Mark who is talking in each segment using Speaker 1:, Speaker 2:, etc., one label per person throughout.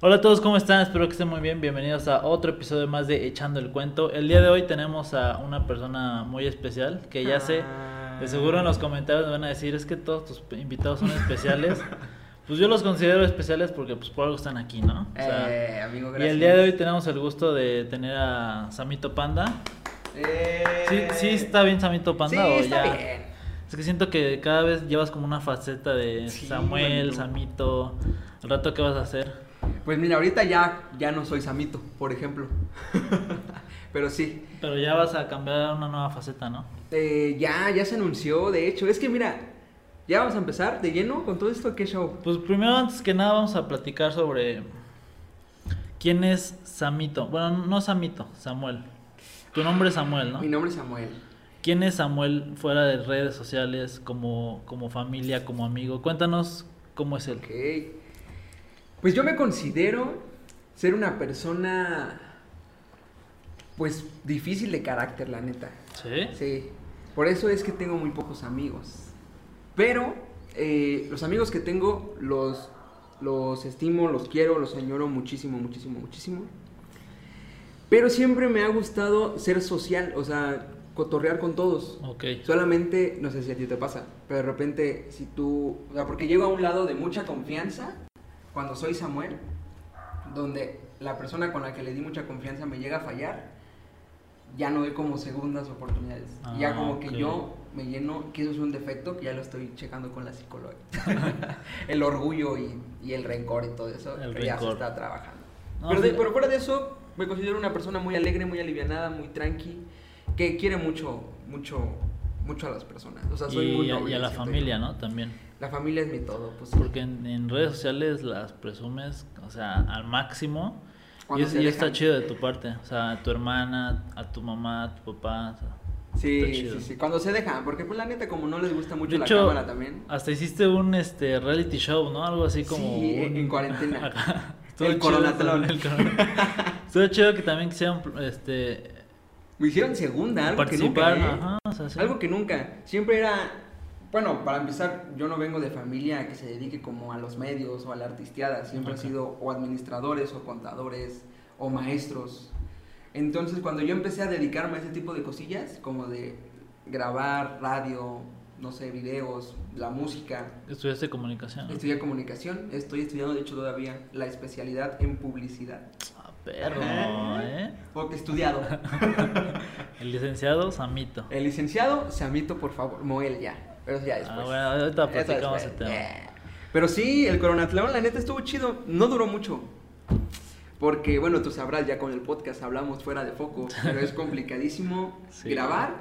Speaker 1: Hola a todos, ¿cómo están? Espero que estén muy bien. Bienvenidos a otro episodio más de Echando el Cuento. El día de hoy tenemos a una persona muy especial que ya sé, de seguro en los comentarios me van a decir, es que todos tus invitados son especiales. Pues yo los considero especiales porque pues por algo están aquí, ¿no?
Speaker 2: O sea, eh, amigo,
Speaker 1: gracias. Y el día de hoy tenemos el gusto de tener a Samito Panda.
Speaker 2: Eh...
Speaker 1: ¿Sí, ¿Sí está bien Samito Panda
Speaker 2: sí,
Speaker 1: o
Speaker 2: está
Speaker 1: ya?
Speaker 2: bien.
Speaker 1: Es que siento que cada vez llevas como una faceta de Samuel, Samito. ¿Al rato qué vas a hacer?
Speaker 2: Pues mira, ahorita ya, ya no soy Samito, por ejemplo. Pero sí.
Speaker 1: Pero ya vas a cambiar a una nueva faceta, ¿no?
Speaker 2: Eh, ya, ya se anunció, de hecho. Es que mira, ya vamos a empezar de lleno con todo esto, ¿qué show?
Speaker 1: Pues primero, antes que nada, vamos a platicar sobre quién es Samito. Bueno, no Samito, Samuel. Tu nombre es Samuel, ¿no?
Speaker 2: Mi nombre es Samuel.
Speaker 1: ¿Quién es Samuel fuera de redes sociales, como, como familia, como amigo? Cuéntanos cómo es él.
Speaker 2: Ok. Pues yo me considero ser una persona, pues difícil de carácter, la neta.
Speaker 1: ¿Sí?
Speaker 2: Sí. Por eso es que tengo muy pocos amigos. Pero eh, los amigos que tengo los, los estimo, los quiero, los añoro muchísimo, muchísimo, muchísimo. Pero siempre me ha gustado ser social, o sea, cotorrear con todos.
Speaker 1: Ok.
Speaker 2: Solamente, no sé si a ti te pasa, pero de repente, si tú, o sea, porque llego a un lado de mucha confianza cuando soy Samuel, donde la persona con la que le di mucha confianza me llega a fallar, ya no doy como segundas oportunidades. ya como
Speaker 1: Ah,
Speaker 2: que yo me lleno, que eso es un defecto, que ya lo estoy checando con la psicóloga. el orgullo y, y el rencor y todo eso,
Speaker 1: El
Speaker 2: que ya se está trabajando.
Speaker 1: No,
Speaker 2: pero, de-
Speaker 1: sí.
Speaker 2: pero fuera de eso, me considero una persona muy alegre, muy alivianada, muy tranqui, que quiere mucho, mucho, mucho a las personas. O sea, soy
Speaker 1: y,
Speaker 2: muy
Speaker 1: a-
Speaker 2: noble,
Speaker 1: y a la familia. ¿no? También.
Speaker 2: La familia es mi todo, pues.
Speaker 1: Porque en, en redes sociales las presumes, o sea, al máximo. Y, es- y está chido de tu parte. O sea, a tu hermana, a tu mamá, a tu papá. o sea,
Speaker 2: Sí, sí, sí. Cuando se dejan, porque pues la neta como no les gusta mucho
Speaker 1: De
Speaker 2: la
Speaker 1: hecho,
Speaker 2: cámara también.
Speaker 1: hasta hiciste un este reality show, ¿no? Algo así como.
Speaker 2: Sí, en-
Speaker 1: un-
Speaker 2: en cuarentena.
Speaker 1: Estuvo
Speaker 2: El coronatlón.
Speaker 1: el Estuvo chido que también quisieran este,
Speaker 2: Me hicieron segunda, algo que nunca, ¿eh?
Speaker 1: Ajá, o sea, sí.
Speaker 2: Algo que nunca. Siempre era, bueno, para empezar, yo no vengo de familia que se dedique como a los medios o a la artisteada. Siempre
Speaker 1: Ok.
Speaker 2: han sido o administradores o contadores o maestros. Entonces, cuando yo empecé a dedicarme a ese tipo de cosillas, como de grabar radio, no sé, videos, la música,
Speaker 1: Estudiaste comunicación. ¿no?
Speaker 2: Estudié comunicación, estoy estudiando de hecho todavía la especialidad en publicidad.
Speaker 1: Ah, perro. ¿eh?
Speaker 2: Porque he estudiado.
Speaker 1: El licenciado Samito.
Speaker 2: El licenciado, Samito, por favor, Moel ya. Pero ya después.
Speaker 1: Ah, bueno, ahorita platicamos el tema.
Speaker 2: Yeah. Pero sí, el coronatlón, la neta estuvo chido. No duró mucho. Porque, bueno, tú sabrás, ya con el podcast hablamos fuera de foco. Pero es complicadísimo
Speaker 1: Sí.
Speaker 2: grabar,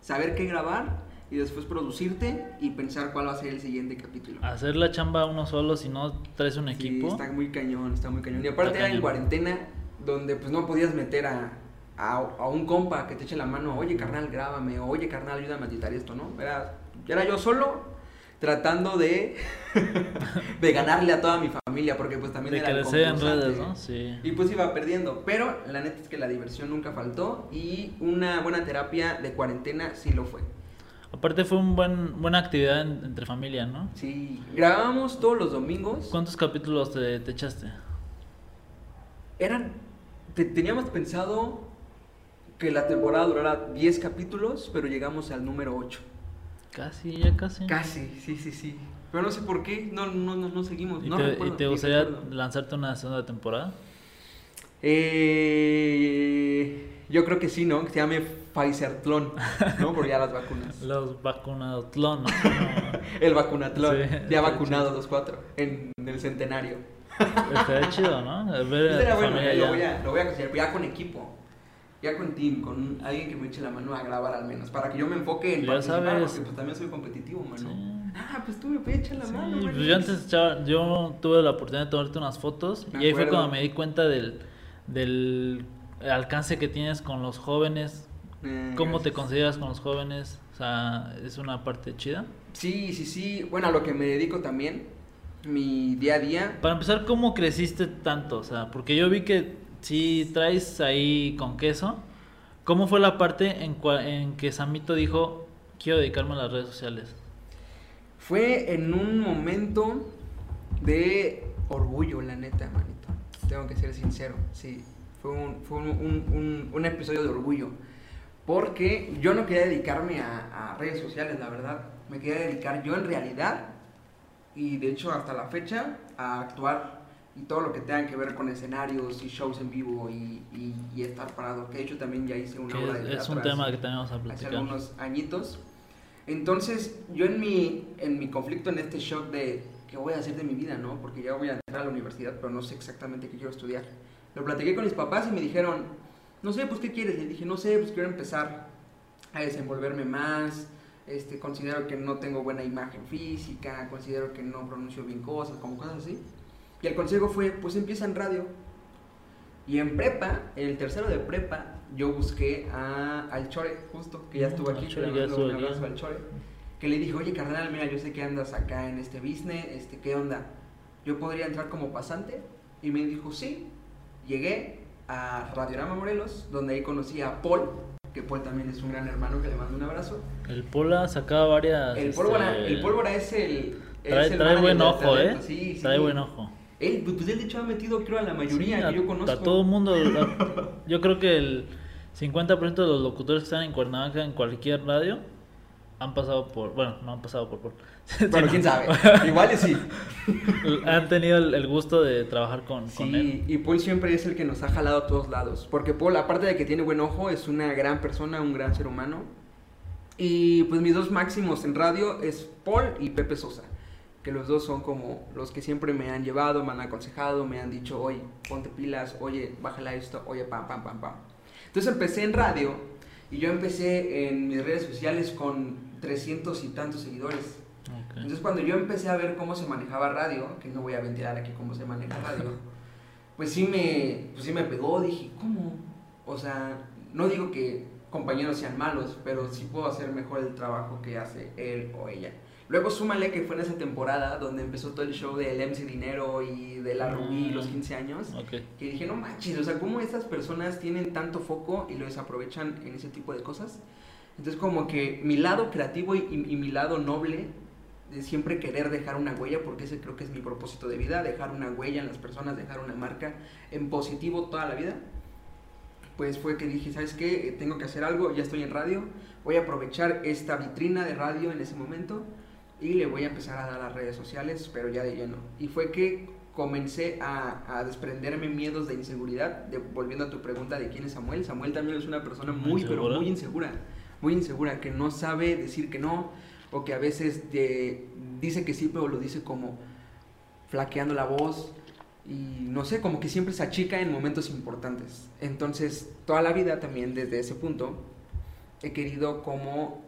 Speaker 2: saber qué grabar y después producirte y pensar cuál va a ser el siguiente capítulo.
Speaker 1: Hacer la chamba uno solo si no traes un
Speaker 2: Sí,
Speaker 1: equipo.
Speaker 2: está muy cañón, está muy cañón. Y aparte
Speaker 1: Está
Speaker 2: era en
Speaker 1: cañón.
Speaker 2: cuarentena, donde pues no podías meter a, a, a un compa que te eche la mano, oye carnal, grábame, oye carnal, ayúdame a editar esto, ¿no? Era, era yo solo tratando de, de ganarle a toda mi familia, porque pues también
Speaker 1: de
Speaker 2: era
Speaker 1: crecer en redes, ¿no? Sí.
Speaker 2: Y pues iba perdiendo, pero la neta es que la diversión nunca faltó y una buena terapia de cuarentena sí lo fue.
Speaker 1: Aparte fue una buen, buena actividad en- entre familia, ¿no?
Speaker 2: Sí, grabábamos todos los domingos.
Speaker 1: ¿Cuántos capítulos te, te echaste?
Speaker 2: Eran. te- teníamos pensado que la temporada durara 10 capítulos, pero llegamos al número 8.
Speaker 1: Casi, ya casi.
Speaker 2: Casi, sí, sí, sí. Pero no sé por qué, no, no, no, no seguimos.
Speaker 1: ¿Y
Speaker 2: no
Speaker 1: te,
Speaker 2: recuerdo,
Speaker 1: y te
Speaker 2: ni
Speaker 1: gustaría
Speaker 2: recuerdo.
Speaker 1: lanzarte una segunda temporada?
Speaker 2: Eh, yo creo que sí, ¿no? Que se llame Pfizertlón, ¿no? Por ya las vacunas.
Speaker 1: Los vacunados, ¿no?
Speaker 2: El vacunatlón,
Speaker 1: Sí,
Speaker 2: ya
Speaker 1: está
Speaker 2: vacunado 2-4 en, en el centenario.
Speaker 1: Estaría chido, ¿no? Ver a
Speaker 2: Estaría
Speaker 1: tu
Speaker 2: bueno, lo voy, a, lo voy a considerar, ya con equipo. Ya con team, con alguien que me eche la mano a grabar al menos, para que yo me enfoque en
Speaker 1: Ya
Speaker 2: participar,
Speaker 1: sabes.
Speaker 2: porque pues también soy competitivo, mano.
Speaker 1: Sí.
Speaker 2: Ah, pues tú me puedes echar la
Speaker 1: Sí,
Speaker 2: mano,
Speaker 1: pues yo antes echaba- yo tuve la oportunidad de tomarte unas fotos
Speaker 2: Me
Speaker 1: y ahí fue cuando me di cuenta del, del alcance que tienes con los jóvenes,
Speaker 2: Eh,
Speaker 1: cómo te consideras con los jóvenes, o sea, es una parte chida.
Speaker 2: Sí, sí, sí. Bueno, a lo que me dedico también, mi día a día.
Speaker 1: Para empezar, ¿cómo creciste tanto? O sea, porque yo vi que si traes ahí con queso, ¿cómo fue la parte en, cua- en que Samito dijo, quiero dedicarme a las redes sociales?
Speaker 2: Fue en un momento de orgullo, la neta, manito. tengo que ser sincero, sí. Fue un, fue un, un, un, episodio de orgullo. Porque yo no quería dedicarme a, a, redes sociales, la verdad. Me quería dedicar yo en realidad, y de hecho hasta la fecha, a actuar y todo lo que tenga que ver con escenarios y shows en vivo y, y, estar parado. Que de hecho también ya hice una obra de
Speaker 1: teatro. Es un tema que tenemos a
Speaker 2: platicar. Hace algunos añitos. Entonces, yo en mi, en mi conflicto, en este shock de qué voy a hacer de mi vida, ¿no? Porque ya voy a entrar a la universidad, pero no sé exactamente qué quiero estudiar. Lo platiqué con mis papás y me dijeron, no sé, pues, ¿qué quieres? Y dije, no sé, pues, quiero empezar a desenvolverme más. Este, considero que no tengo buena imagen física, considero que no pronuncio bien cosas, como cosas así. Y el consejo fue, pues empieza en radio. Y en prepa, en el tercero de prepa, yo busqué a, al Chore, justo, que ya estuvo aquí, Chore, ya un abrazo al Chore que le dije, oye carnal, mira, yo sé que andas acá en este business, este, ¿qué onda? ¿Yo podría entrar como pasante? Y me dijo, sí. Llegué a Radiorama Morelos, donde ahí conocí a Paul, que Paul también es un gran hermano, que le mando un abrazo.
Speaker 1: El Paul ha sacado varias...
Speaker 2: El Pólvora, este, el Pólvora es el...
Speaker 1: trae, buen ojo, ¿eh? Sí, sí. Trae buen ojo.
Speaker 2: Él, pues él de hecho ha metido, creo, a la mayoría que yo conozco.
Speaker 1: A todo el mundo. yo creo que el 50% de los locutores que están en Cuernavaca en cualquier radio han pasado por, bueno, no han pasado por, por
Speaker 2: bueno, quién sabe, igual sí.
Speaker 1: han tenido el, gusto de trabajar con,
Speaker 2: sí,
Speaker 1: él.
Speaker 2: y Paul siempre es el que nos ha jalado a todos lados, porque Paul, aparte de que tiene buen ojo, es una gran persona, un gran ser humano. Y pues mis dos máximos en radio es Paul y Pepe Sosa, que los dos son como los que siempre me han llevado, me han aconsejado, me han dicho, oye, ponte pilas, oye, bájala esto, oye, pam, pam, pam, pam. Entonces empecé en radio y yo empecé en mis redes sociales con 300 y tantos seguidores. Entonces cuando yo empecé a ver cómo se manejaba radio, que no voy a ventilar aquí cómo se maneja radio, pues sí me, pues sí me pegó, dije, ¿cómo? O sea, no digo que compañeros sean malos, pero sí puedo hacer mejor el trabajo que hace él o ella. Luego súmale que fue en esa temporada donde empezó todo el show del MC Dinero y de la Rubí y los 15 mm, años. Que dije, no manches, o sea, ¿cómo estas personas tienen tanto foco y lo desaprovechan en ese tipo de cosas? Entonces como que mi lado creativo y, mi lado noble de siempre querer dejar una huella, porque ese creo que es mi propósito de vida, dejar una huella en las personas, dejar una marca en positivo toda la vida, pues fue que dije, ¿sabes qué? Tengo que hacer algo, ya estoy en radio, voy a aprovechar esta vitrina de radio en ese momento y le voy a empezar a dar a las redes sociales, pero ya de lleno. Y fue que comencé a, desprenderme miedos de inseguridad, de, volviendo a tu pregunta de quién es Samuel, Samuel también es una persona muy, pero muy insegura muy insegura, que no sabe decir que no, o que a veces dice que sí, pero lo dice como flaqueando la voz, y no sé, como que siempre se achica en momentos importantes. Entonces, toda la vida también desde ese punto he querido como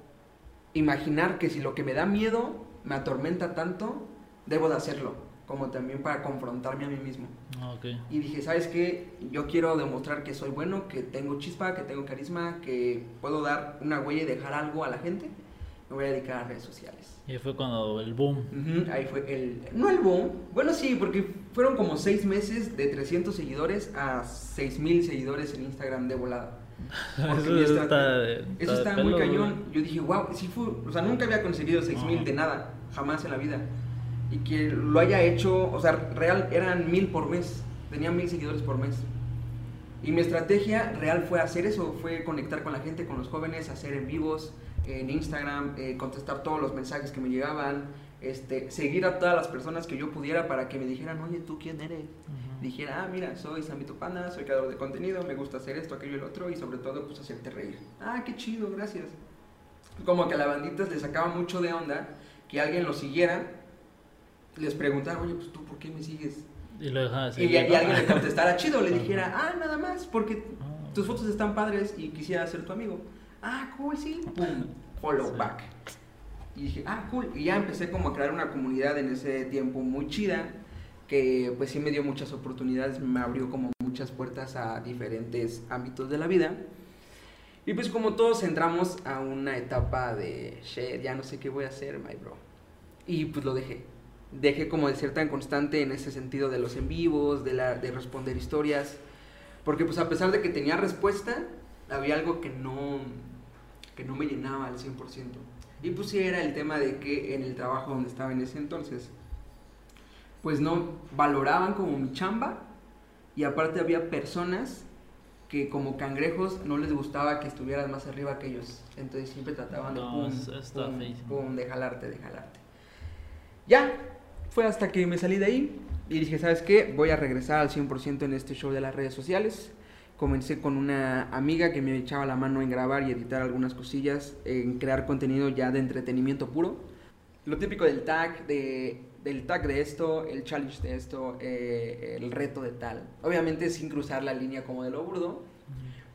Speaker 2: imaginar que si lo que me da miedo me atormenta tanto, debo de hacerlo como también para confrontarme a mí mismo.
Speaker 1: Ah,
Speaker 2: y dije, ¿sabes qué? Yo quiero demostrar que soy bueno, que tengo chispa, que tengo carisma, que puedo dar una huella y dejar algo a la gente. Me voy a dedicar a redes sociales.
Speaker 1: Y fue cuando el boom.
Speaker 2: ahí fue el... No el boom. Bueno, sí, porque fueron como seis meses de 300 seguidores a 6000 seguidores en Instagram de volada.
Speaker 1: Eso está,
Speaker 2: eso está, muy cañón. Yo dije, wow, sí fue... O sea, nunca había conseguido 6000 de nada, jamás en la vida. Y que lo haya hecho, o sea, real eran mil por mes, tenía mil seguidores por mes. Y mi estrategia real fue hacer eso, fue conectar con la gente, con los jóvenes, hacer en vivos en Instagram, eh, contestar todos los mensajes que me llegaban, este, seguir a todas las personas que yo pudiera para que me dijeran, oye, ¿tú quién eres? Dijera, ah, mira, soy Samito Pana, soy creador de contenido, me gusta hacer esto, aquello y el otro, y sobre todo, pues hacerte reír. Ah, qué chido, gracias. Como que a la bandita le sacaba mucho de onda que alguien lo siguiera les preguntaron, oye, pues tú, ¿por qué me sigues?
Speaker 1: Y, lo
Speaker 2: y, y, alguien le contestara chido, le dijera, ah, nada más, porque ah. tus fotos están padres y quisiera ser tu amigo. Ah, cool, sí. Pum, follow back. Y dije, ah, cool. Y ya empecé como a crear una comunidad en ese tiempo muy chida, que pues sí me dio muchas oportunidades, me abrió como muchas puertas a diferentes ámbitos de la vida. Y pues como todos entramos a una etapa de, shit, ya no sé qué voy a hacer, my bro. Y pues lo dejé dejé como de ser tan constante en ese sentido de los en vivos, de, la, de responder historias, porque pues a pesar de que tenía respuesta, había algo que no, que no me llenaba al 100%. Y pues sí era el tema de que en el trabajo donde estaba en ese entonces, pues no valoraban como mi chamba Y aparte había personas que como cangrejos no les gustaba que estuvieras más arriba que ellos. Entonces siempre trataban de
Speaker 1: No,
Speaker 2: pum,
Speaker 1: eso está
Speaker 2: pum,
Speaker 1: feísimo.
Speaker 2: pum, de jalarte, de jalarte. Ya, fue hasta que me salí de ahí y dije, ¿sabes qué? Voy a regresar al 100% en este show de las redes sociales. Comencé con una amiga que me echaba la mano en grabar y editar algunas cosillas, en crear contenido ya de entretenimiento puro. Lo típico del tag, de, del tag de esto, el challenge de esto, eh, el reto de tal. Obviamente sin cruzar la línea como de lo burdo,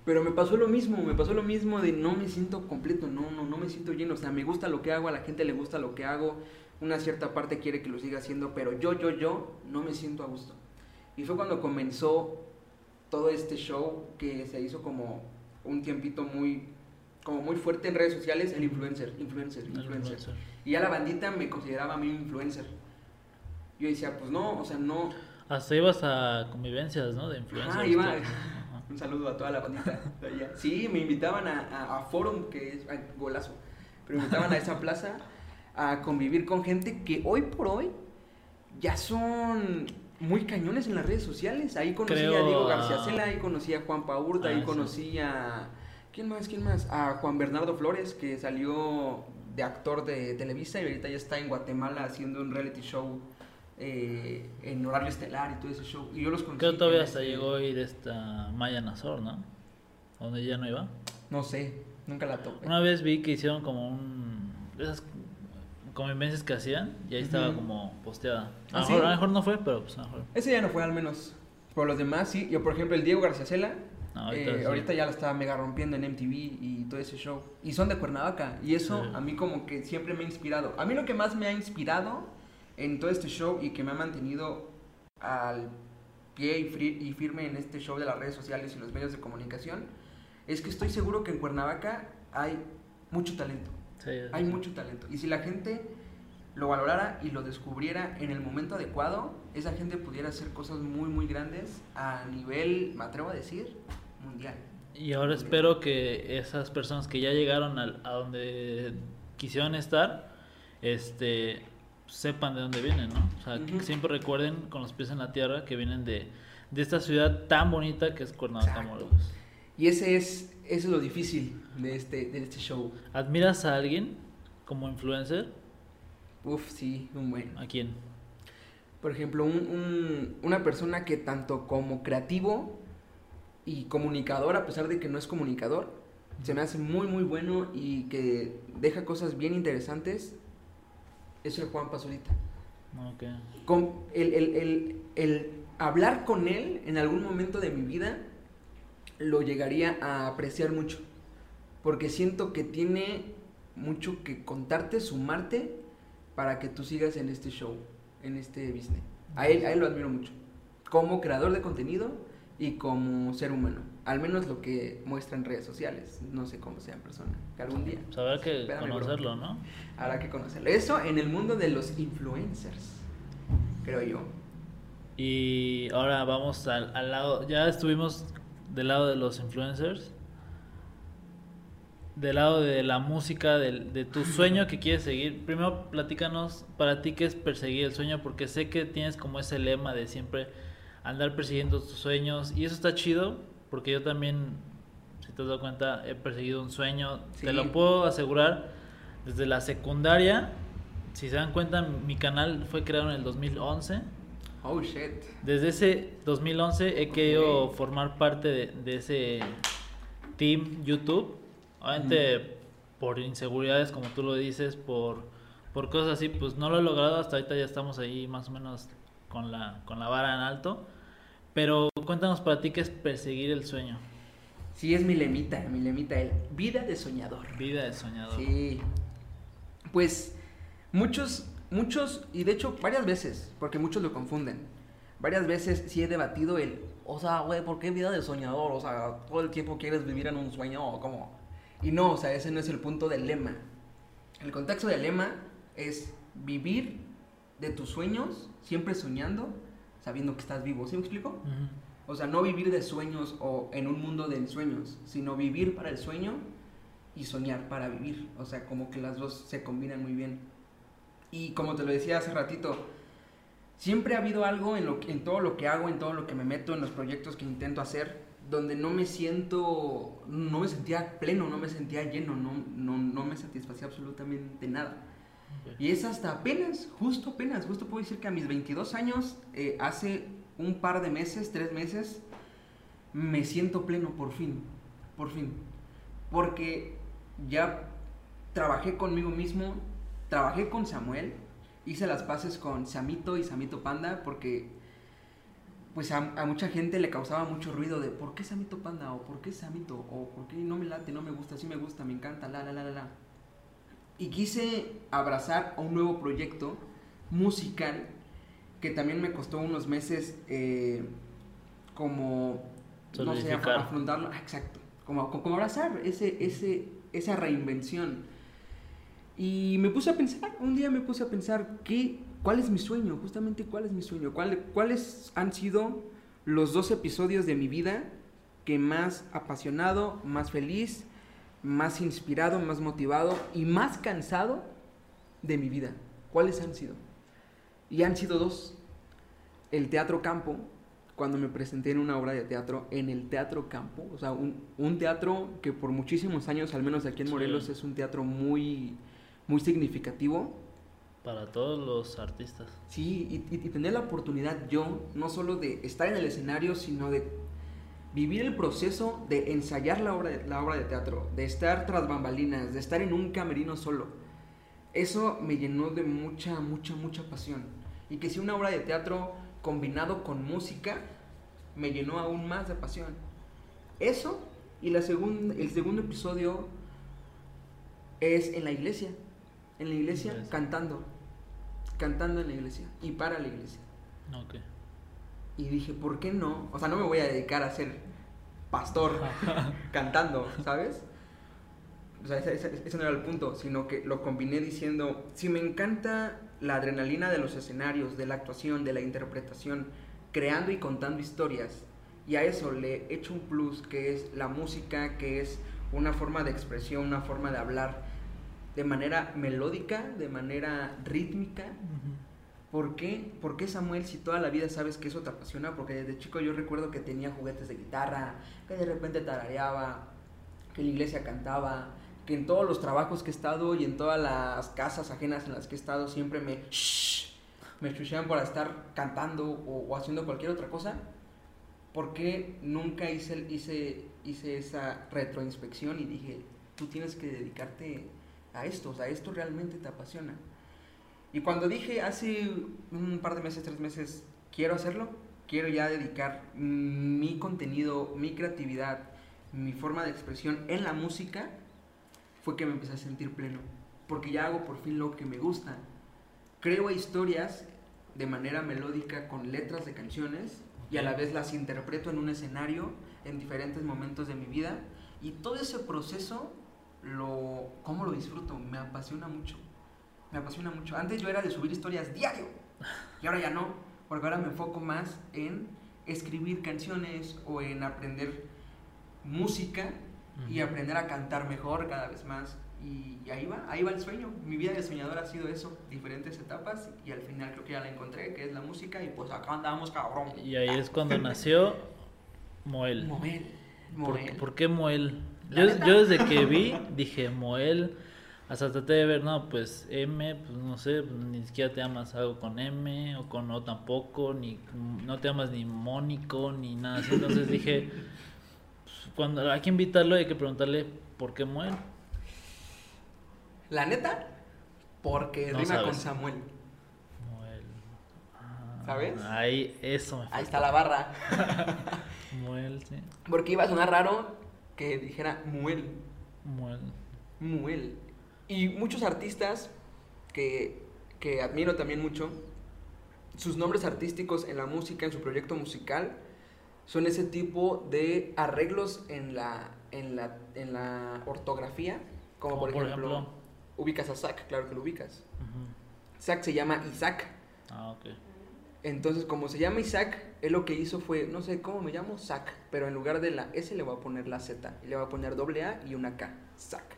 Speaker 2: pero me pasó lo mismo, me pasó lo mismo de no me siento completo, no, no, no me siento lleno. O sea, me gusta lo que hago, a la gente le gusta lo que hago, una cierta parte quiere que lo siga haciendo, pero yo, yo, yo no me siento a gusto. Y fue cuando comenzó todo este show que se hizo como un tiempito muy, como muy fuerte en redes sociales, el influencer, influencer, influencer.
Speaker 1: influencer.
Speaker 2: Y ya la bandita me consideraba a mí un influencer. Yo decía, pues no, o sea, no,
Speaker 1: Hasta ibas a convivencias, ¿no? De influencers.
Speaker 2: Ah, iba. Un saludo a toda la bandita. Sí, me invitaban a, a, a Forum, que es ay, golazo. Pero me invitaban a esa plaza a convivir con gente que hoy por hoy ya son muy cañones en las redes sociales. Ahí conocí
Speaker 1: Creo
Speaker 2: a Diego García Cela, ahí conocí a Juan Paurta,
Speaker 1: Ah,
Speaker 2: ahí
Speaker 1: sí.
Speaker 2: conocí a. ¿Quién más? ¿Quién más? A Juan Bernardo Flores, que salió de actor de Televisa y ahorita ya está en Guatemala haciendo un reality show eh, en horario estelar y todo ese show. Y yo los conocí.
Speaker 1: Creo que todavía hasta
Speaker 2: este-
Speaker 1: llegó a ir esta Maya Nazor, ¿no? Donde ya no iba.
Speaker 2: No sé, nunca la topé.
Speaker 1: Una vez vi que hicieron como un. esas convivencias que hacían y ahí estaba
Speaker 2: Ujú.
Speaker 1: como posteada. A
Speaker 2: ¿Ah,
Speaker 1: lo
Speaker 2: sí?
Speaker 1: mejor, a lo mejor no fue, pero pues a lo mejor.
Speaker 2: Ese ya no fue al menos. Por los demás, sí. Yo, por ejemplo, el Diego García Cela.
Speaker 1: No,
Speaker 2: eh,
Speaker 1: ahorita
Speaker 2: ahorita,
Speaker 1: sí.
Speaker 2: ya la estaba mega rompiendo en MTV y todo ese show. Y son de Cuernavaca. Y eso
Speaker 1: Sí.
Speaker 2: a mí como que siempre me ha inspirado. A mí lo que más me ha inspirado en todo este show y que me ha mantenido al pie y, fri- y firme en este show de las redes sociales y los medios de comunicación es que estoy seguro que en Cuernavaca hay mucho talento.
Speaker 1: Sí,
Speaker 2: Hay
Speaker 1: sí.
Speaker 2: mucho talento. Y si la gente lo valorara y lo descubriera en el momento adecuado, esa gente pudiera hacer cosas muy, muy grandes a nivel, me atrevo a decir, mundial.
Speaker 1: Y ahora espero que esas personas que ya llegaron al- a, donde quisieron estar, este, sepan de dónde vienen, ¿no? O sea, que
Speaker 2: Ujú.
Speaker 1: siempre recuerden con los pies en la tierra que vienen de, de esta ciudad tan bonita que es Cuernavaca. Morelos.
Speaker 2: Y ese es, eso es lo difícil de este, de este show.
Speaker 1: ¿Admiras a alguien como influencer?
Speaker 2: Uf, sí, un buen.
Speaker 1: ¿A quién?
Speaker 2: Por ejemplo, un- un- una persona que tanto como creativo y comunicador, a pesar de que no es comunicador, se me hace muy, muy bueno y que deja cosas bien interesantes, es el Juan Pazurita.
Speaker 1: Ok.
Speaker 2: con el, el- el- el hablar con él en algún momento de mi vida lo llegaría a apreciar mucho. Porque siento que tiene mucho que contarte, sumarte para que tú sigas en este show, en este business. A él, a él lo admiro mucho. Como creador de contenido y como ser humano. Al menos lo que muestra en redes sociales. No sé cómo sea en persona. Que algún día
Speaker 1: Pues habrá que
Speaker 2: bro.
Speaker 1: conocerlo, ¿no?
Speaker 2: habrá que conocerlo. Eso en el mundo de los influencers. Creo yo.
Speaker 1: Y ahora vamos al, al lado, ya estuvimos del lado de los influencers, del lado de la música, del- de, tu sueño que quieres seguir. Primero platícanos para ti qué es perseguir el sueño, porque sé que tienes como ese lema de siempre andar persiguiendo tus sueños y eso está chido, porque yo también, si te has dado cuenta, he perseguido un sueño,
Speaker 2: Sí.
Speaker 1: te lo puedo asegurar, desde la secundaria. Si se dan cuenta, mi canal fue creado en el 2011.
Speaker 2: Oh shit.
Speaker 1: Desde ese 2011 he querido formar parte de, de ese team YouTube. Obviamente por inseguridades, como tú lo dices, por, por cosas así, pues no lo he logrado. Hasta ahorita ya estamos ahí más o menos con la, con la vara en alto. Pero cuéntanos para ti qué es perseguir el sueño.
Speaker 2: Sí, es mi lemita, mi lemita, el vida de soñador.
Speaker 1: Vida de soñador.
Speaker 2: Sí. Pues muchos, muchos, y de hecho varias veces, porque muchos lo confunden. Varias veces sí he debatido el, o sea, güey, ¿por qué vida de soñador? O sea, todo el tiempo quieres vivir en un sueño o cómo. Y no, o sea, ese no es el punto del lema. El contexto del lema es vivir de tus sueños, siempre soñando, sabiendo que estás vivo. ¿Sí me explico? O sea, no vivir de sueños o en un mundo de ensueños, sino vivir para el sueño y soñar para vivir. O sea, como que las dos se combinan muy bien. Y como te lo decía hace ratito, siempre ha habido algo en, lo, en todo lo que hago, en todo lo que me meto, en los proyectos que intento hacer, donde no me siento, no me sentía pleno, no me sentía lleno, no, no, no me satisfacía absolutamente nada. Y es hasta apenas, justo apenas, justo puedo decir que a mis 22 años, eh, hace un par de meses, tres meses, me siento pleno por fin, por fin. Porque ya trabajé conmigo mismo, trabajé con Samuel, hice las paces con Samito y Samito Panda, porque pues a, a mucha gente le causaba mucho ruido de ¿por qué Samito Panda? o ¿por qué Samito? o ¿por qué no me late, no me gusta, sí me gusta, me encanta, la la la la la? Y quise abrazar a un nuevo proyecto musical que también me costó unos meses eh, como, no sé, afrontarlo. Ah, exacto. Como, como abrazar ese, ese, esa reinvención. Y me puse a pensar, un día me puse a pensar, ¿qué, ¿cuál es mi sueño? Justamente, ¿cuál es mi sueño? ¿Cuál- ¿Cuáles han sido los dos episodios de mi vida que más apasionado, más feliz, más inspirado, más motivado y más cansado de mi vida? ¿Cuáles han sido? Y han sido dos. El Teatro Campo, cuando me presenté en una obra de teatro en el Teatro Campo, o sea, un, un teatro que por muchísimos años, al menos aquí en
Speaker 1: Sí.
Speaker 2: Morelos, es un teatro muy, muy significativo.
Speaker 1: Para todos los artistas.
Speaker 2: Sí, y, y- y tener la oportunidad yo, no solo de estar en el escenario, sino de vivir el proceso de ensayar la obra de, la obra de teatro, de estar tras bambalinas, de estar en un camerino solo. Eso me llenó de mucha, mucha, mucha pasión. Y que si una obra de teatro combinado con música, me llenó aún más de pasión. Eso y la segun- el segundo episodio es en la iglesia. En la iglesia
Speaker 1: Iglesia.
Speaker 2: cantando. Cantando en la iglesia. Y para la iglesia.
Speaker 1: Ok.
Speaker 2: Y dije, ¿por qué no? O sea, no me voy a dedicar a ser pastor cantando, ¿sabes? O sea, ese, ese- ese no era el punto, sino que lo combiné diciendo, si me encanta la adrenalina de los escenarios, de la actuación, de la interpretación, creando y contando historias, y a eso le echo un plus que es la música, que es una forma de expresión, una forma de hablar de manera melódica, de manera rítmica, ¿Por qué? ¿Por qué Samuel si toda la vida sabes que eso te apasiona? Porque desde chico yo recuerdo que tenía juguetes de guitarra, que de repente tarareaba, que en la iglesia cantaba, que en todos los trabajos que he estado y en todas las casas ajenas en las que he estado siempre me shh, me chuchean por estar cantando o, o haciendo cualquier otra cosa. ¿Por qué nunca hice, hice, hice esa retroinspección y dije, tú tienes que dedicarte a esto, o esto realmente te apasiona? Y cuando dije hace un par de meses, tres meses, quiero hacerlo, quiero ya dedicar mi contenido, mi creatividad, mi forma de expresión en la música, fue que me empecé a sentir pleno. Porque ya hago por fin lo que me gusta. Creo historias de manera melódica con letras de canciones y a la vez las interpreto en un escenario en diferentes momentos de mi vida. Y todo ese proceso, lo, ¿cómo lo disfruto? Me apasiona mucho me apasiona mucho. Antes yo era de subir historias diario y ahora ya no, porque ahora me enfoco más en escribir canciones o en aprender música y aprender a cantar mejor cada vez más. Y, y ahí va, ahí va el sueño. Mi vida de soñador ha sido eso, diferentes etapas y al final creo que ya la encontré, que es la música y pues acá andamos cabrón.
Speaker 1: Y ahí es cuando nació Moel.
Speaker 2: Moel,
Speaker 1: ¿Por,
Speaker 2: Moel.
Speaker 1: por qué Moel?
Speaker 2: ¿La
Speaker 1: Yo, yo desde que vi dije Moel, hasta traté de ver, no, pues M, pues no sé, pues, ni siquiera te llamas algo con M o con O tampoco, ni no te llamas ni Mónico ni nada así. Entonces dije, pues, cuando hay que invitarlo hay que preguntarle por qué Moel.
Speaker 2: La neta, porque
Speaker 1: No
Speaker 2: rima con. Samuel.
Speaker 1: Moel. Ah,
Speaker 2: ¿Sabes?
Speaker 1: Ahí, eso me
Speaker 2: Ahí está la barra.
Speaker 1: Moel, sí.
Speaker 2: Porque iba a sonar raro que dijera Muel.
Speaker 1: Moel.
Speaker 2: Muel. Y muchos artistas que, que admiro también mucho, sus nombres artísticos en la música, en su proyecto musical, son ese tipo de arreglos en la, en la, en la ortografía, como
Speaker 1: Como
Speaker 2: por,
Speaker 1: por
Speaker 2: ejemplo, ubicas a Zack, claro que lo ubicas.
Speaker 1: Ujú.
Speaker 2: Zack se llama Isaac.
Speaker 1: Ah, ok.
Speaker 2: Entonces, como se llama Isaac, él lo que hizo fue, no sé cómo me llamo, Zack, pero en lugar de la S le voy a poner la Z, y le voy a poner doble A y una K, Zack.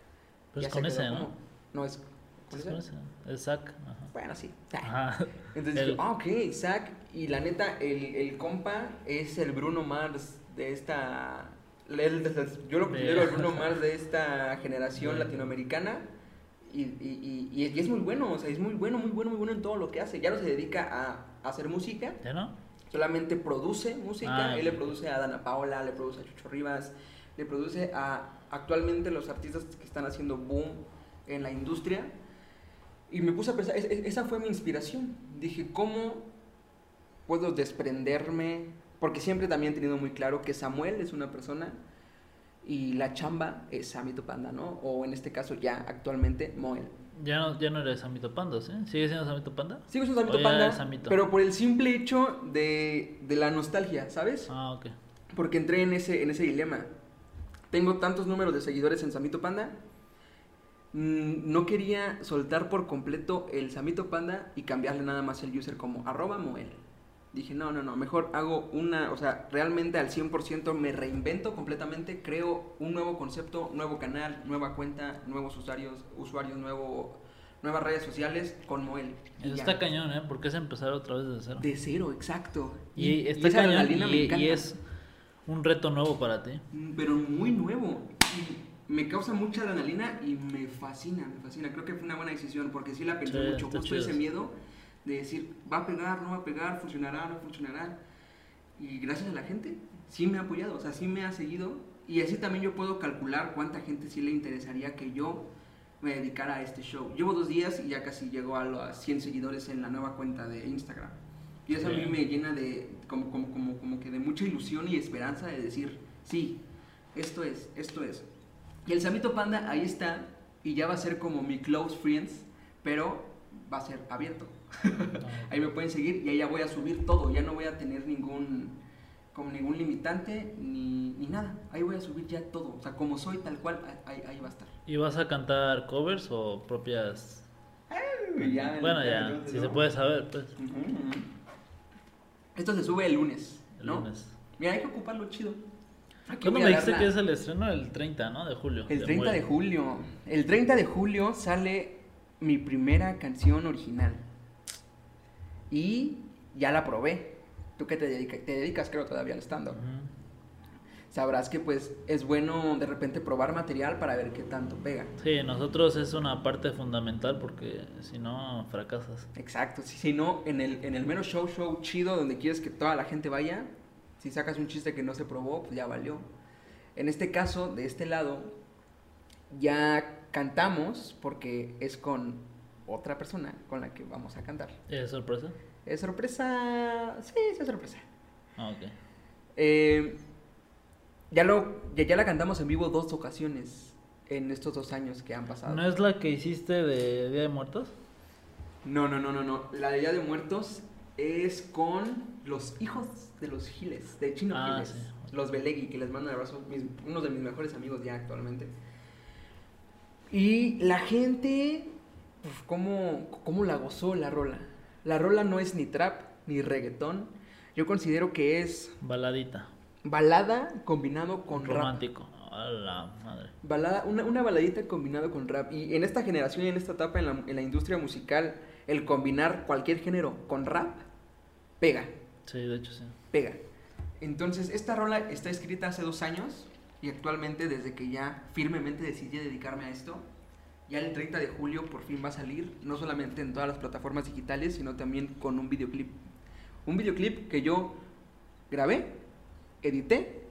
Speaker 1: Pero
Speaker 2: Ya
Speaker 1: es con ese, ¿no?
Speaker 2: como- No, es ¿Cuál
Speaker 1: ¿Cómo
Speaker 2: es?
Speaker 1: se llama? El Zac. Ajá.
Speaker 2: Bueno, sí.
Speaker 1: Ajá.
Speaker 2: Entonces,
Speaker 1: El-
Speaker 2: dije, ah, ok, Zack. Y la neta, el, el compa es el Bruno Mars de esta. el- el- yo lo considero el Bruno Mars de esta generación
Speaker 1: Bien.
Speaker 2: latinoamericana. Y, y, y, y es muy bueno, o sea, es muy bueno, muy bueno, muy bueno en todo lo que hace. Ya no se dedica a, a hacer música,
Speaker 1: ¿Ya no?
Speaker 2: Solamente produce música.
Speaker 1: Ah,
Speaker 2: Él le produce a Dana Paola, le produce a Chucho Rivas, le produce a actualmente los artistas que están haciendo boom en la industria. Y me puse a pensar, es- es- esa fue mi inspiración. Dije, ¿cómo puedo desprenderme? Porque siempre también he tenido muy claro que Samuel es una persona y la chamba es Samito Panda, ¿no? O en este caso ya actualmente Moel.
Speaker 1: Ya no, ya no eres Samito Panda, ¿sí? ¿Sigue siendo Samito Panda?
Speaker 2: Sigo siendo Samito Panda,
Speaker 1: Samito.
Speaker 2: pero por el simple hecho de, de la nostalgia, ¿sabes?
Speaker 1: Ah, ok.
Speaker 2: Porque entré en ese, en ese dilema. Tengo tantos números de seguidores en Samito Panda. mm, No quería soltar por completo el Samito Panda y cambiarle nada más el user como arroba Moel. Dije, no, no, no, mejor hago una, o sea, realmente al 100% me reinvento completamente, creo un nuevo concepto, nuevo canal, nueva cuenta, nuevos usuarios, usuarios, nuevo, nuevas redes sociales con Moel. Y
Speaker 1: Eso
Speaker 2: ya.
Speaker 1: está cañón, ¿eh? Porque es empezar otra vez desde cero.
Speaker 2: De cero, exacto.
Speaker 1: Y, está
Speaker 2: esa
Speaker 1: cañón
Speaker 2: adrenalina me
Speaker 1: y, y es un reto nuevo para ti.
Speaker 2: Mm, pero muy nuevo. Y me causa mucha adrenalina y me fascina, me fascina. Creo que fue una buena decisión porque sí la pensé
Speaker 1: Sí,
Speaker 2: mucho. Justo
Speaker 1: chido
Speaker 2: ese miedo de decir, va a pegar, no va a pegar, funcionará, no funcionará. Y gracias a la gente, sí me ha apoyado, o sea, sí me ha seguido. Y así también yo puedo calcular cuánta gente sí le interesaría que yo me dedicara a este show. Llevo dos días y ya casi llego a los 100 seguidores en la nueva cuenta de Instagram. Y eso a mí me llena de como, como, como, como que de mucha ilusión y esperanza de decir, sí, esto es, esto es. Y el Samito Panda ahí está y ya va a ser como mi close friends, pero va a ser abierto. Ahí me pueden seguir y ahí ya voy a subir todo, ya no voy a tener ningún como ningún limitante ni, ni nada. Ahí voy a subir ya todo, o sea, como soy tal cual, ahí, ahí va a estar.
Speaker 1: ¿Y vas a cantar covers o propias?
Speaker 2: Ya,
Speaker 1: Bueno,
Speaker 2: ya,
Speaker 1: si se puede saber, pues.
Speaker 2: Esto se sube el lunes,
Speaker 1: El
Speaker 2: ¿no?
Speaker 1: lunes.
Speaker 2: Mira, hay que ocuparlo chido.
Speaker 1: ¿Cuándo me dijiste
Speaker 2: la-
Speaker 1: que es el estreno? El 30, ¿no? De julio.
Speaker 2: El 30 de julio. El 30 de julio sale mi primera canción original. Y ya la probé. Tú que te dedicas, te dedicas creo todavía al stand-up. Sabrás que pues es bueno de repente probar material para ver qué tanto pega.
Speaker 1: Sí, nosotros es una parte fundamental porque si no fracasas.
Speaker 2: Exacto. Si, si no, en el, en el mero show, show chido donde quieres que toda la gente vaya, si sacas un chiste que no se probó, pues ya valió. En este caso, de este lado, ya cantamos porque es con otra persona con la que vamos a cantar.
Speaker 1: ¿Es sorpresa?
Speaker 2: ¿Es sorpresa? Sí, es sorpresa.
Speaker 1: Ah, ok.
Speaker 2: Eh, ya, lo, ya, ya la cantamos en vivo dos ocasiones en estos dos años que han pasado.
Speaker 1: ¿No es la que hiciste de Día de Muertos?
Speaker 2: No, no, no, no, no. La de Día de Muertos es con los hijos de los Giles, de Chino
Speaker 1: Ah,
Speaker 2: Giles.
Speaker 1: sí.
Speaker 2: Los Belegui, que les mando un abrazo, mis- unos de mis mejores amigos ya actualmente. Y la gente, ¿cómo, ¿cómo la gozó la rola? La rola no es ni trap ni reggaetón. Yo considero que es
Speaker 1: Baladita.
Speaker 2: balada combinado con rap.
Speaker 1: Romántico. A la madre.
Speaker 2: Balada, una, una baladita combinado con rap. Y en esta generación y en esta etapa en la, en la industria musical, el combinar cualquier género con rap, pega,
Speaker 1: Sí, de hecho sí.
Speaker 2: pega. Entonces, esta rola está escrita hace dos años y actualmente desde que ya firmemente decidí dedicarme a esto, ya el 30 de julio por fin va a salir, no solamente en todas las plataformas digitales, sino también con un videoclip. Un videoclip que yo grabé, edité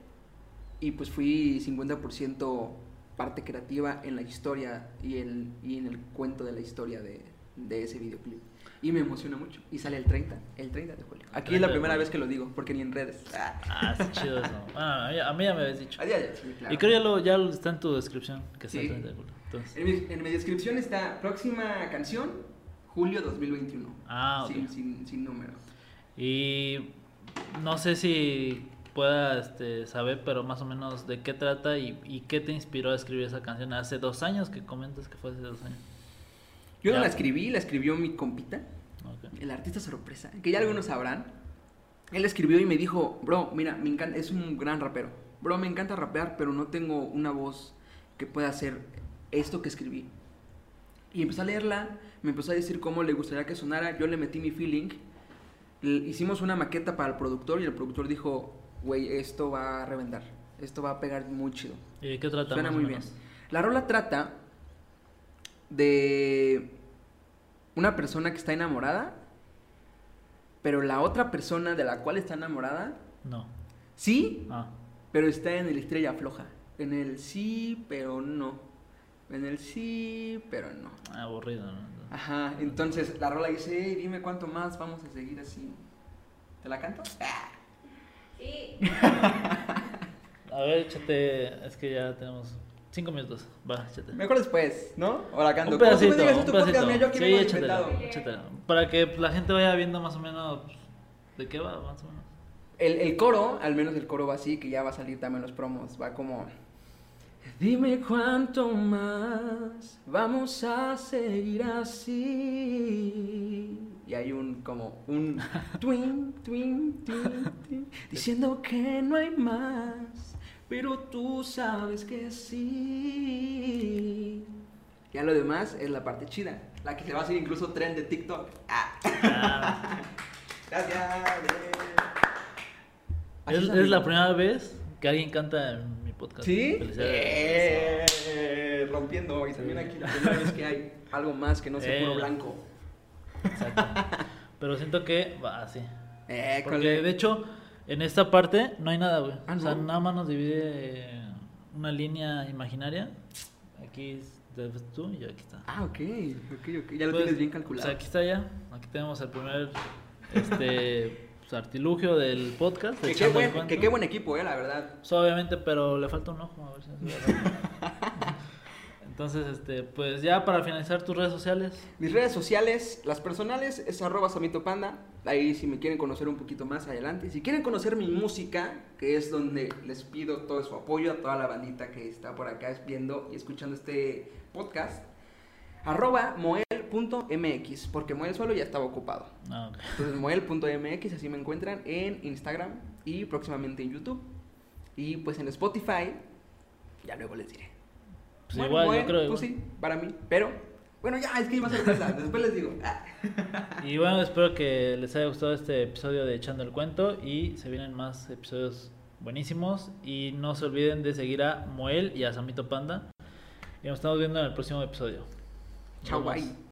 Speaker 2: y pues fui 50% parte creativa en la historia y, el, y en el cuento de la historia de, de ese videoclip. Y me emociona mucho. Y sale el 30, el 30 de julio. Aquí
Speaker 1: 30
Speaker 2: es la primera vez que lo digo, porque ni en redes. Ah.
Speaker 1: Ah, está chido eso. Bueno, a mí, ya me habías dicho.
Speaker 2: Ah, sí, claro.
Speaker 1: Y creo ya, lo, ya está en tu descripción, que
Speaker 2: Sí.
Speaker 1: el 30 de julio. Entonces,
Speaker 2: En mi, en mi descripción está próxima canción, julio 2021.
Speaker 1: Ah, ok.
Speaker 2: sin, sin, sin número.
Speaker 1: Y no sé si pueda este, saber, pero más o menos de qué trata y, y qué te inspiró a escribir esa canción hace dos años, que comentas que fue hace dos años.
Speaker 2: Yo no la escribí, la escribió mi compita,
Speaker 1: Ok.
Speaker 2: el artista sorpresa, que ya algunos sabrán. Él escribió y me dijo, bro, mira, me encanta, es un gran rapero. Bro, me encanta rapear, pero no tengo una voz que pueda hacer esto que escribí. Y empezó a leerla, me empezó a decir cómo le gustaría que sonara, yo le metí mi feeling. Hicimos una maqueta para el productor y el productor dijo, güey, esto va a reventar, esto va a pegar muy chido.
Speaker 1: ¿Y de qué trata?
Speaker 2: Suena muy bien. La rola trata de una persona que está enamorada, pero la otra persona de la cual está enamorada,
Speaker 1: No.
Speaker 2: sí,
Speaker 1: Ah.
Speaker 2: pero está en el estrella floja. En el sí, pero no. En el sí, pero no.
Speaker 1: Ah, Aburrido, ¿no?
Speaker 2: Ajá, entonces la rola dice, "Ey, dime cuánto más vamos a seguir así. ¿Te la canto?
Speaker 3: Sí.
Speaker 1: A ver, échate. Es que ya tenemos cinco minutos. Va, échate.
Speaker 2: Mejor después, ¿no? O la canto.
Speaker 1: Un
Speaker 2: tú me
Speaker 1: pedacito,
Speaker 2: digas,
Speaker 1: un pedacito.
Speaker 2: mira, yo aquí
Speaker 1: Sí, échatela, échatela. Para que la gente vaya viendo más o menos de qué va, más o menos.
Speaker 2: El, el coro, al menos el coro va así, que ya va a salir también los promos, va como... Dime cuánto más vamos a seguir así. Y hay un como un twin, twin, twin, twin, diciendo que no hay más, pero tú sabes que sí. Ya lo demás es la parte chida, la que se va a hacer incluso tren de TikTok. Ah.
Speaker 1: Ah,
Speaker 2: Gracias.
Speaker 1: es, es la primera vez que alguien canta en podcast.
Speaker 2: ¿Sí?
Speaker 1: Felicidades.
Speaker 2: Eh, rompiendo. Y también aquí la primera vez que hay algo más que no sea puro
Speaker 1: Eh.
Speaker 2: blanco.
Speaker 1: Exacto. Pero siento que va así.
Speaker 2: Eh,
Speaker 1: Porque de hecho, en esta parte no hay nada, güey.
Speaker 2: Ah,
Speaker 1: O sea,
Speaker 2: ¿no?
Speaker 1: nada más nos divide eh, una línea imaginaria. Aquí debes tú y yo aquí está.
Speaker 2: Ah, ok, ok, ok. Ya lo
Speaker 1: Pues,
Speaker 2: tienes bien calculado.
Speaker 1: Pues aquí está ya. Aquí tenemos el primer este, pues, artilugio del podcast.
Speaker 2: que, qué buen, que qué buen equipo, eh, la verdad.
Speaker 1: Pues, obviamente, pero le falta un ojo. A ver si Entonces, este, pues ya para finalizar tus redes sociales.
Speaker 2: Mis redes sociales, las personales, es arroba Samito Panda. Ahí si me quieren conocer un poquito más adelante. Si quieren conocer mi música, que es donde les pido todo su apoyo a toda la bandita que está por acá viendo y escuchando este podcast. Arroba moel.mx, porque Moel solo ya estaba ocupado.
Speaker 1: Ah, ok.
Speaker 2: Entonces moel.mx, así me encuentran en Instagram y próximamente en YouTube. Y pues en Spotify, ya luego les diré.
Speaker 1: Pues
Speaker 2: Bueno,
Speaker 1: igual,
Speaker 2: Moel,
Speaker 1: yo creo.
Speaker 2: Pues sí, para mí. Pero, bueno, ya, es que iba a sorpresa. Después les digo. Ah.
Speaker 1: Y bueno, espero que les haya gustado este episodio de Echando el Cuento y se vienen más episodios buenísimos y no se olviden de seguir a Moel y a Samito Panda y nos estamos viendo en el próximo episodio.
Speaker 2: Chao, bye.